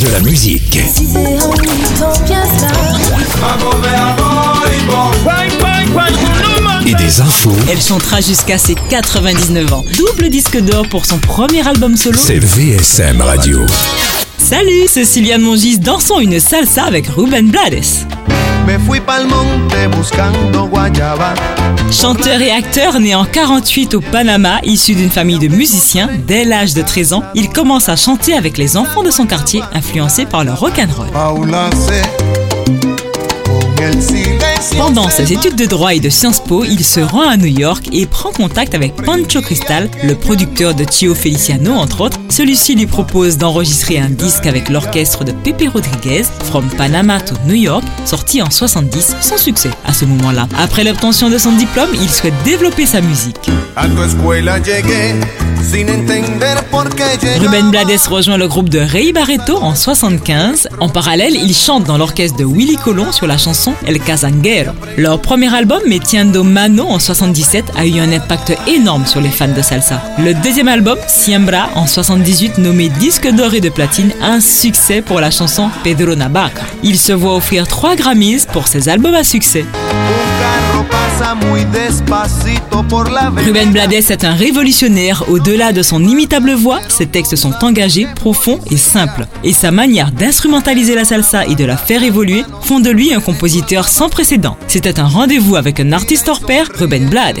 De la musique. Et des infos. Elle chantera jusqu'à ses 99 ans. Double disque d'or pour son premier album solo. C'est VSM Radio. Salut, c'est Sylviane Mongis. Dansons une salsa avec Ruben Blades. Me fui pa'l monte buscando guayaba. Chanteur et acteur né en 48 au Panama, issu d'une famille de musiciens, dès l'âge de 13 ans, il commence à chanter avec les enfants de son quartier, influencés par le rock'n'roll. Pendant ses études de droit et de Sciences Po, il se rend à New York et prend contact avec Pancho Cristal, le producteur de Chio Feliciano entre autres. Celui-ci lui propose d'enregistrer un disque avec l'orchestre de Pepe Rodriguez, From Panama to New York, sorti en 70 sans succès à ce moment-là. Après l'obtention de son diplôme, il souhaite développer sa musique. Ruben Blades rejoint le groupe de Ray Barreto en 75. En parallèle, il chante dans l'orchestre de Willy Colon sur la chanson El Casanguero. Leur premier album, Metiendo Mano en 77, a eu un impact énorme sur les fans de salsa. Le deuxième album, Siembra, en 78, nommé disque d'or et de platine, un succès pour la chanson Pedro Navaja. Il se voit offrir trois Grammys pour ses albums à succès. Ruben Blades est un révolutionnaire. Au-delà de son imitable voix, ses textes sont engagés, profonds et simples. Et sa manière d'instrumentaliser la salsa et de la faire évoluer font de lui un compositeur sans précédent. C'était un rendez-vous avec un artiste hors pair, Ruben Blades.